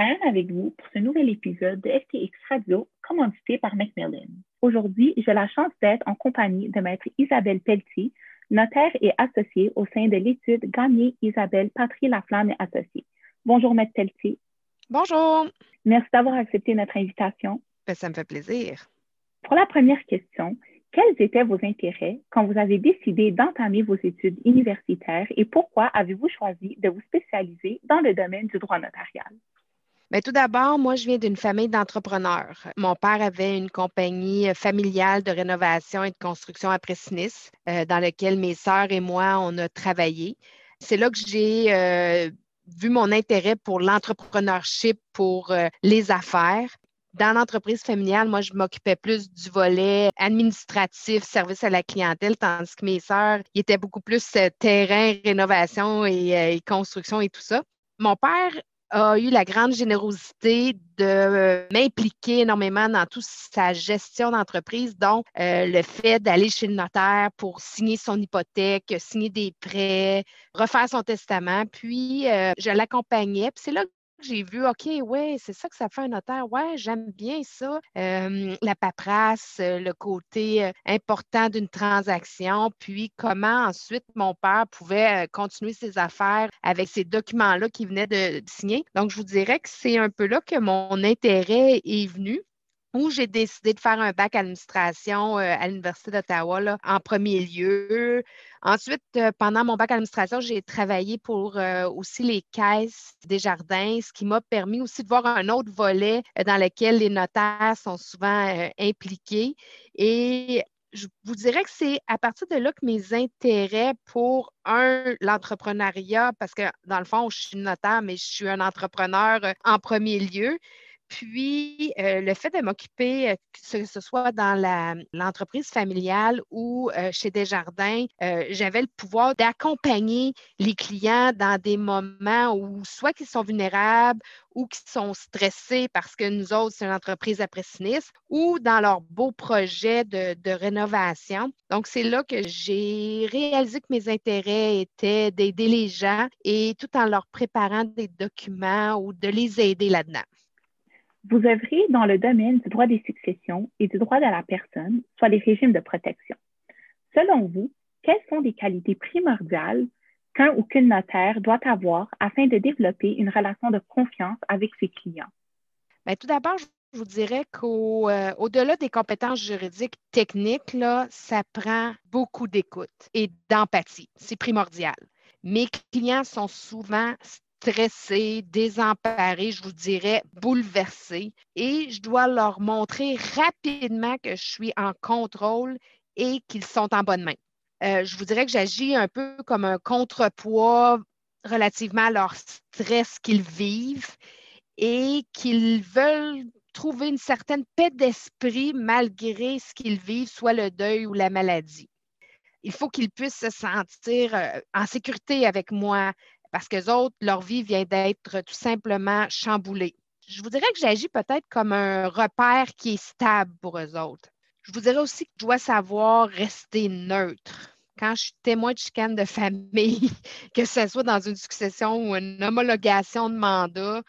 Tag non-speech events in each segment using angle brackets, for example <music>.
Avec vous pour ce nouvel épisode de FTX Radio, commandité par Macmillan. Aujourd'hui, j'ai la chance d'être en compagnie de Maître Isabelle Pelletier, notaire et associée au sein de l'étude Gagné Isabelle Patrie Laflamme et associée. Bonjour, Maître Pelletier. Bonjour. Merci d'avoir accepté notre invitation. Ben, ça me fait plaisir. Pour la première question, quels étaient vos intérêts quand vous avez décidé d'entamer vos études universitaires et pourquoi avez-vous choisi de vous spécialiser dans le domaine du droit notarial? Bien, tout d'abord, moi, je viens d'une famille d'entrepreneurs. Mon père avait une compagnie familiale de rénovation et de construction à Pressinis, euh, dans laquelle mes sœurs et moi, on a travaillé. C'est là que j'ai euh, vu mon intérêt pour l'entrepreneurship, pour euh, les affaires. Dans l'entreprise familiale, moi, je m'occupais plus du volet administratif, service à la clientèle, tandis que mes sœurs, étaient beaucoup plus euh, terrain, rénovation euh, et, construction et tout ça. Mon père a eu la grande générosité de euh, m'impliquer énormément dans toute sa gestion d'entreprise, donc le fait d'aller chez le notaire pour signer son hypothèque, signer des prêts, refaire son testament, puis je l'accompagnais. Puis c'est là j'ai vu, OK, ouais, c'est ça que ça fait un notaire. Ouais, j'aime bien ça. la paperasse, le côté important d'une transaction, puis comment ensuite mon père pouvait continuer ses affaires avec ces documents-là qu'il venait de signer. Donc, je vous dirais que c'est un peu là que mon intérêt est venu où j'ai décidé de faire un bac administration à l'Université d'Ottawa en premier lieu. Ensuite, euh, pendant mon bac d'administration, j'ai travaillé pour euh, aussi les caisses des jardins, ce qui m'a permis aussi de voir un autre volet euh, dans lequel les notaires sont souvent impliqués. Et je vous dirais que c'est à partir de là que mes intérêts pour, un, l'entrepreneuriat, parce que dans le fond, je suis notaire, mais je suis un entrepreneur en premier lieu. Puis, euh, le fait de m'occuper, euh, que ce soit dans l'entreprise familiale ou euh, chez Desjardins, j'avais le pouvoir d'accompagner les clients dans des moments où soit qu'ils sont vulnérables ou qui sont stressés parce que nous autres, c'est une entreprise après sinistre, ou dans leurs beaux projets de, de rénovation. Donc, c'est là que j'ai réalisé que mes intérêts étaient d'aider les gens et tout en leur préparant des documents ou de les aider là-dedans. Vous œuvrez dans le domaine du droit des successions et du droit de la personne, soit les régimes de protection. Selon vous, quelles sont les qualités primordiales qu'un ou qu'une notaire doit avoir afin de développer une relation de confiance avec ses clients? Bien, tout d'abord, je vous dirais qu'au-delà des compétences juridiques techniques, ça prend beaucoup d'écoute et d'empathie. C'est primordial. Mes clients sont souvent stressés, désemparés, je vous dirais bouleversés. Et je dois leur montrer rapidement que je suis en contrôle et qu'ils sont en bonne main. Euh, je vous dirais que j'agis un peu comme un contrepoids relativement à leur stress qu'ils vivent et qu'ils veulent trouver une certaine paix d'esprit malgré ce qu'ils vivent, soit le deuil ou la maladie. Il faut qu'ils puissent se sentir euh, en sécurité avec moi, parce que autres, leur vie vient d'être tout simplement chamboulée. Je vous dirais que j'agis peut-être comme un repère qui est stable pour eux autres. Je vous dirais aussi que je dois savoir rester neutre. Quand je suis témoin de chicane de famille, <laughs> que ce soit dans une succession ou une homologation de mandat,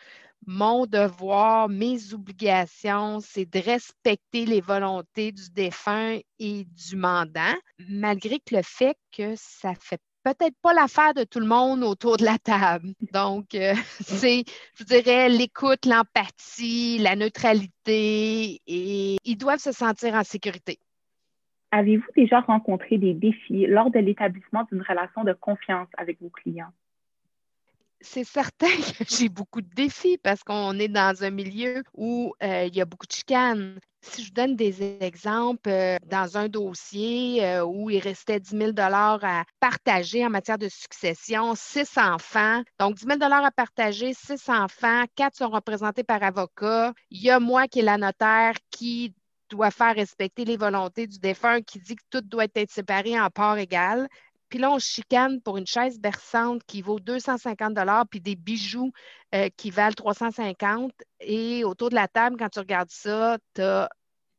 mon devoir, mes obligations, c'est de respecter les volontés du défunt et du mandant, malgré que le fait que ça fait peut-être pas l'affaire de tout le monde autour de la table. Donc, euh, <laughs> c'est, je dirais, l'écoute, l'empathie, la neutralité et ils doivent se sentir en sécurité. Avez-vous déjà rencontré des défis lors de l'établissement d'une relation de confiance avec vos clients? c'est certain <laughs> que j'ai beaucoup de défis parce qu'on est dans un milieu où euh, il y a beaucoup de chicanes. Si je donne des exemples, euh, dans un dossier euh, où il restait 10 000 à partager en matière de succession, six enfants, donc 10 000 à partager, six enfants, quatre sont représentés par avocat. Il y a moi qui est la notaire qui doit faire respecter les volontés du défunt qui dit que tout doit être séparé en parts égales. Puis là, on chicane pour une chaise berçante qui vaut 250 puis des bijoux euh, qui valent 350 Et autour de la table, quand tu regardes ça, tu as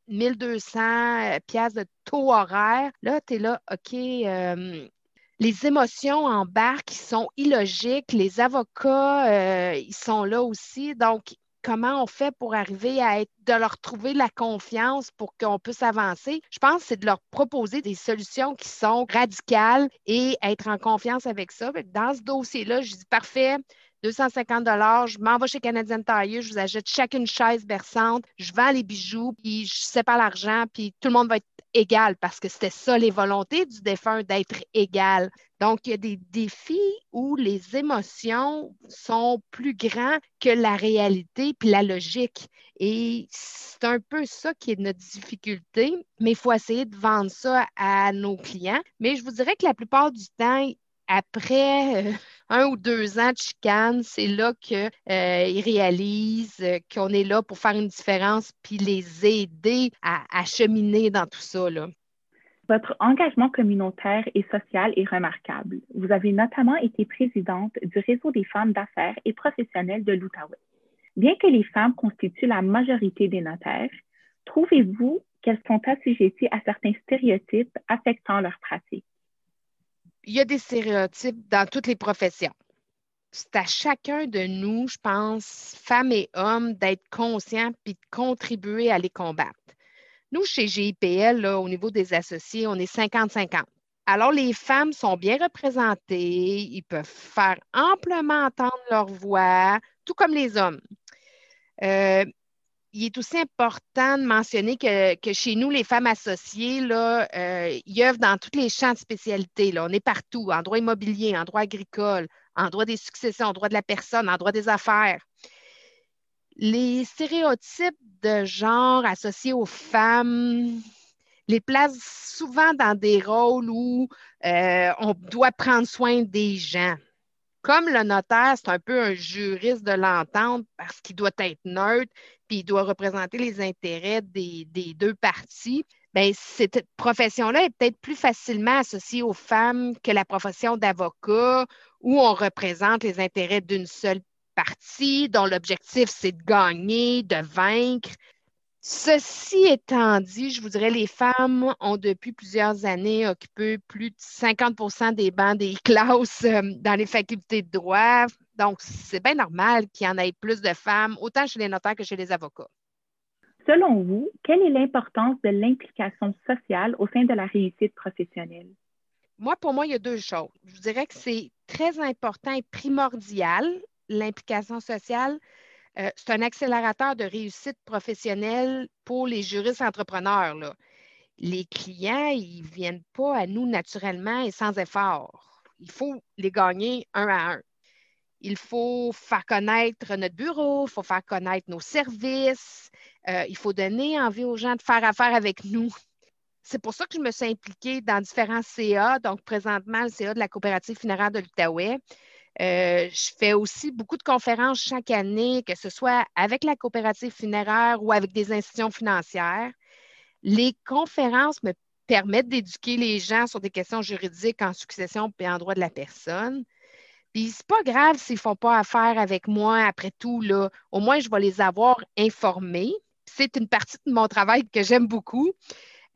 1200 euh, pièces de taux horaire. Là, tu es là, OK, euh, les émotions en embarquent, qui sont illogiques. Les avocats, ils sont là aussi. Donc, comment on fait pour arriver à être, de leur trouver la confiance pour qu'on puisse avancer. Je pense que c'est de leur proposer des solutions qui sont radicales et être en confiance avec ça. Dans ce dossier-là, je dis parfait, 250 je m'en vais chez Canadian Tire, je vous achète chacune chaise berçante, je vends les bijoux, puis je sépare l'argent, puis tout le monde va être égal parce que c'était ça les volontés du défunt d'être égal. Donc, il y a des défis où les émotions sont plus grands que la réalité puis la logique. Et c'est un peu ça qui est notre difficulté, mais il faut essayer de vendre ça à nos clients. Mais je vous dirais que la plupart du temps, après euh, un ou deux ans de chicane, c'est là qu'ils euh, réalisent euh, qu'on est là pour faire une différence puis les aider à, cheminer dans tout ça. Votre engagement communautaire et social est remarquable. Vous avez notamment été présidente du réseau des femmes d'affaires et professionnelles de l'Outaouais. Bien que les femmes constituent la majorité des notaires, trouvez-vous qu'elles sont assujetties à certains stéréotypes affectant leur pratique? Il y a des stéréotypes dans toutes les professions. C'est à chacun de nous, je pense, femmes et hommes, d'être conscients puis de contribuer à les combattre. Nous, chez GIPL, au niveau des associés, on est 50-50. Alors, les femmes sont bien représentées, ils peuvent faire amplement entendre leur voix, tout comme les hommes. Euh, il est aussi important de mentionner que, chez nous, les femmes associées, là, euh, ils œuvrent dans tous les champs de spécialité. Là. On est partout, en droit immobilier, en droit agricole, en droit des successions, en droit de la personne, en droit des affaires. Les stéréotypes de genre associés aux femmes les placent souvent dans des rôles où euh, on doit prendre soin des gens. Comme le notaire, c'est un peu un juriste de l'entente parce qu'il doit être neutre, puis il doit représenter les intérêts des, deux parties. Bien, cette profession-là est peut-être plus facilement associée aux femmes que la profession d'avocat, où on représente les intérêts d'une seule partie, dont l'objectif, c'est de gagner, de vaincre. Ceci étant dit, je vous dirais, les femmes ont depuis plusieurs années occupé plus de 50% des bancs des <laughs> classes euh, dans les facultés de droit. Donc, c'est bien normal qu'il y en ait plus de femmes, autant chez les notaires que chez les avocats. Selon vous, quelle est l'importance de l'implication sociale au sein de la réussite professionnelle? Moi, pour moi, il y a deux choses. Je vous dirais que c'est très important et primordial, l'implication sociale, euh, c'est un accélérateur de réussite professionnelle pour les juristes entrepreneurs. Les clients, ils ne viennent pas à nous naturellement et sans effort. Il faut les gagner un à un. Il faut faire connaître notre bureau, il faut faire connaître nos services, euh, il faut donner envie aux gens de faire affaire avec nous. C'est pour ça que je me suis impliquée dans différents CA, donc présentement le CA de la coopérative funéraire de l'Outaouais. Euh, je fais aussi beaucoup de conférences chaque année, que ce soit avec la coopérative funéraire ou avec des institutions financières. Les conférences me permettent d'éduquer les gens sur des questions juridiques en succession et en droit de la personne. Puis c'est pas grave s'ils font pas affaire avec moi après tout, là. Au moins, je vais les avoir informés. C'est une partie de mon travail que j'aime beaucoup.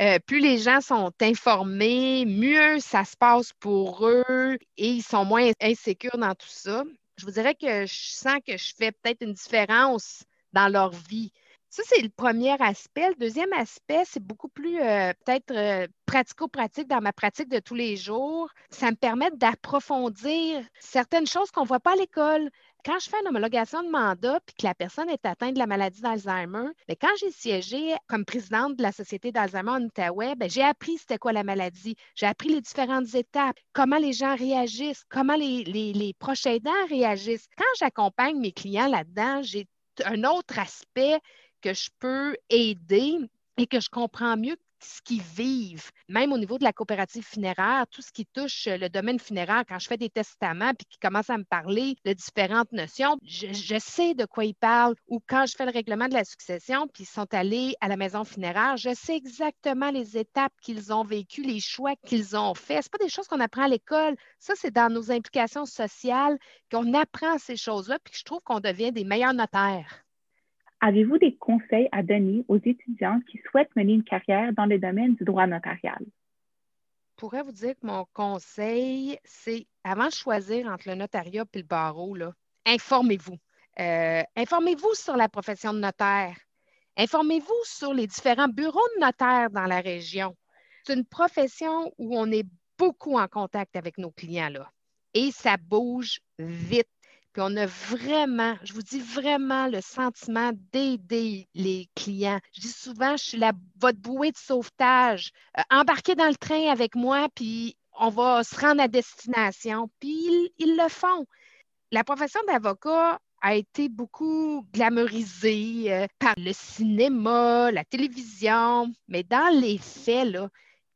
Euh, plus les gens sont informés, mieux ça se passe pour eux et ils sont moins insécures dans tout ça. Je vous dirais que je sens que je fais peut-être une différence dans leur vie. Ça, c'est le premier aspect. Le deuxième aspect, c'est beaucoup plus euh, peut-être euh, pratico-pratique dans ma pratique de tous les jours. Ça me permet d'approfondir certaines choses qu'on ne voit pas à l'école quand je fais une homologation de mandat puis que la personne est atteinte de la maladie d'Alzheimer, ben, quand j'ai siégé comme présidente de la Société d'Alzheimer en Outaouais, ben, j'ai appris c'était quoi la maladie. J'ai appris les différentes étapes, comment les gens réagissent, comment les, les proches aidants réagissent. Quand j'accompagne mes clients là-dedans, j'ai un autre aspect que je peux aider et que je comprends mieux ce qu'ils vivent, même au niveau de la coopérative funéraire, tout ce qui touche le domaine funéraire, quand je fais des testaments puis qu'ils commencent à me parler de différentes notions, je, sais de quoi ils parlent. Ou quand je fais le règlement de la succession puis ils sont allés à la maison funéraire, je sais exactement les étapes qu'ils ont vécues, les choix qu'ils ont faits. Ce pas des choses qu'on apprend à l'école. Ça, c'est dans nos implications sociales qu'on apprend ces choses-là puis je trouve qu'on devient des meilleurs notaires. Avez-vous des conseils à donner aux étudiants qui souhaitent mener une carrière dans le domaine du droit notarial? Je pourrais vous dire que mon conseil, c'est avant de choisir entre le notariat et le barreau, informez-vous. Euh, informez-vous sur la profession de notaire. Informez-vous sur les différents bureaux de notaire dans la région. C'est une profession où on est beaucoup en contact avec nos clients. Et ça bouge vite. Puis on a vraiment, je vous dis vraiment le sentiment d'aider les clients. Je dis souvent, je suis la, votre bouée de sauvetage. Euh, embarquez dans le train avec moi, puis on va se rendre à destination. Puis ils, le font. La profession d'avocat a été beaucoup glamourisée euh, par le cinéma, la télévision, mais dans les faits, là,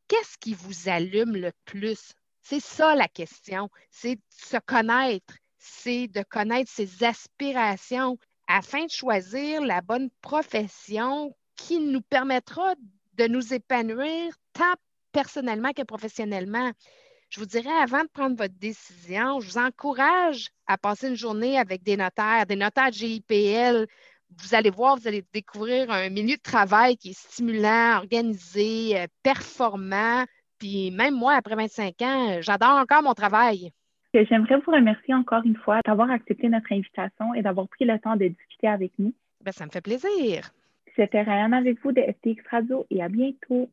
qu'est-ce qui vous allume le plus? C'est ça la question, c'est se connaître c'est de connaître ses aspirations afin de choisir la bonne profession qui nous permettra de nous épanouir tant personnellement que professionnellement. Je vous dirais, avant de prendre votre décision, je vous encourage à passer une journée avec des notaires, des notaires GIPL. Vous allez voir, vous allez découvrir un milieu de travail qui est stimulant, organisé, euh, performant. Puis même moi, après 25 ans, j'adore encore mon travail. J'aimerais vous remercier encore une fois d'avoir accepté notre invitation et d'avoir pris le temps de discuter avec nous. Ben, ça me fait plaisir. C'était Ryan avec vous de FTX Radio et à bientôt.